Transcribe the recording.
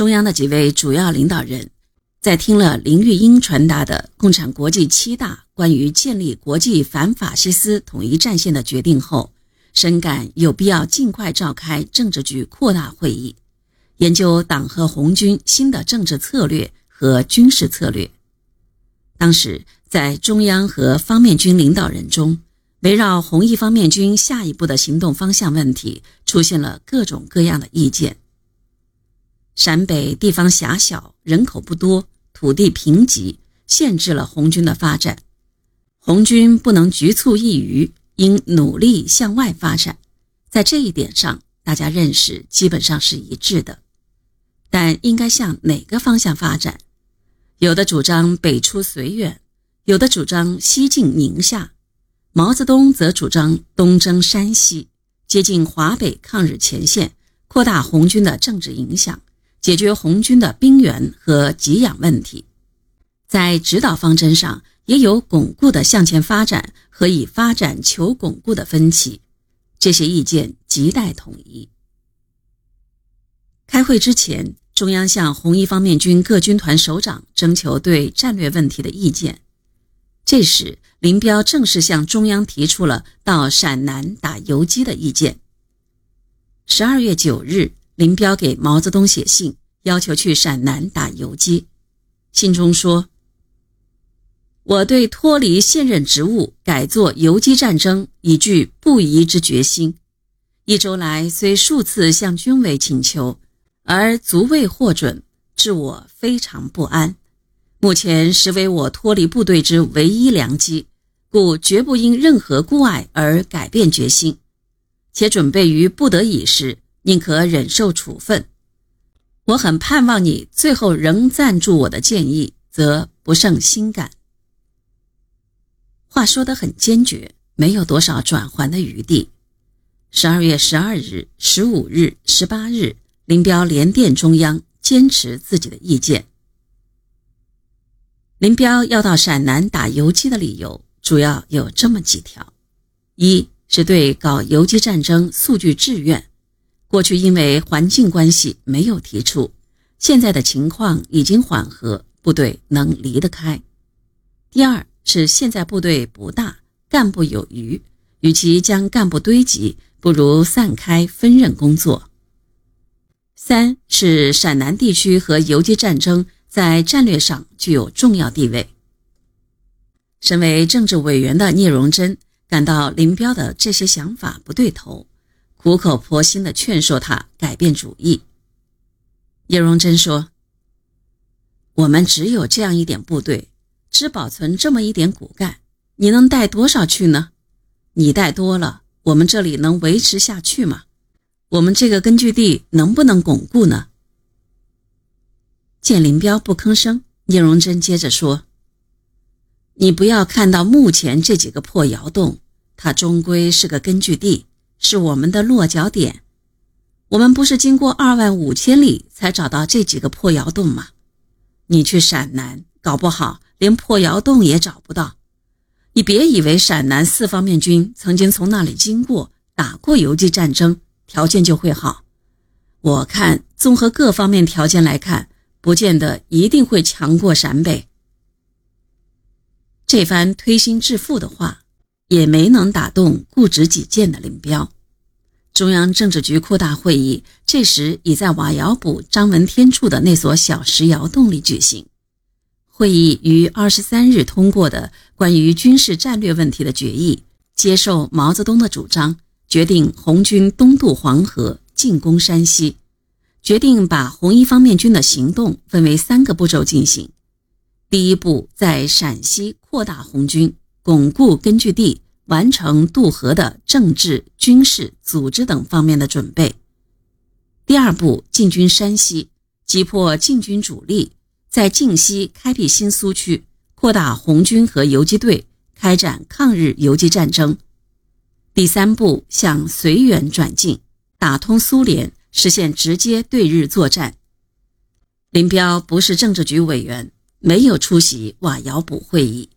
中央的几位主要领导人，在听了林玉英传达的共产国际七大关于建立国际反法西斯统一战线的决定后，深感有必要尽快召开政治局扩大会议，研究党和红军新的政治策略和军事策略。当时，在中央和方面军领导人中，围绕红一方面军下一步的行动方向问题，出现了各种各样的意见。陕北地方狭小，人口不多，土地贫瘠，限制了红军的发展。红军不能局促一隅，应努力向外发展。在这一点上，大家认识基本上是一致的。但应该向哪个方向发展？有的主张北出绥远，有的主张西进宁夏。毛泽东则主张东征山西，接近华北抗日前线，扩大红军的政治影响，解决红军的兵源和给养问题。在指导方针上，也有巩固的向前发展和以发展求巩固的分歧。这些意见亟待统一。开会之前，中央向红一方面军各军团首长征求对战略问题的意见。这时，林彪正式向中央提出了到陕南打游击的意见。十二月九日，林彪给毛泽东写信，要求去陕南打游击。信中说：“我对脱离现任职务，改做游击战争，已具不移之决心。一周来，虽数次向军委请求，而足未获准，致我非常不安。”目前实为我脱离部队之唯一良机，故绝不因任何故碍而改变决心，且准备于不得已时，宁可忍受处分。我很盼望你最后仍赞助我的建议，则不胜心感。话说得很坚决，没有多少转圜的余地。十二月十二日、十五日、十八日，林彪连电中央，坚持自己的意见。林彪要到陕南打游击的理由主要有这么几条：一是对搞游击战争素具志愿，过去因为环境关系没有提出，现在的情况已经缓和，部队能离得开；第二是现在部队不大，干部有余，与其将干部堆积，不如散开分任工作；三是陕南地区和游击战争。在战略上具有重要地位。身为政治委员的聂荣臻感到林彪的这些想法不对头，苦口婆心地劝说他改变主意。聂荣臻说：“我们只有这样一点部队，只保存这么一点骨干，你能带多少去呢？你带多了，我们这里能维持下去吗？我们这个根据地能不能巩固呢？”见林彪不吭声，聂荣臻接着说：“你不要看到目前这几个破窑洞，它终归是个根据地，是我们的落脚点。我们不是经过二万五千里才找到这几个破窑洞吗？你去陕南，搞不好连破窑洞也找不到。你别以为陕南四方面军曾经从那里经过，打过游击战争，条件就会好。我看，综合各方面条件来看。”不见得一定会强过陕北。这番推心置腹的话，也没能打动固执己见的林彪。中央政治局扩大会议这时已在瓦窑堡张闻天处的那所小石窑洞里举行。会议于二十三日通过的关于军事战略问题的决议，接受毛泽东的主张，决定红军东渡黄河，进攻山西。决定把红一方面军的行动分为三个步骤进行。第一步，在陕西扩大红军，巩固根据地，完成渡河的政治、军事、组织等方面的准备。第二步，进军山西，击破晋军主力，在晋西开辟新苏区，扩大红军和游击队，开展抗日游击战争。第三步，向绥远转进，打通苏联。实现直接对日作战。林彪不是政治局委员，没有出席瓦窑堡会议。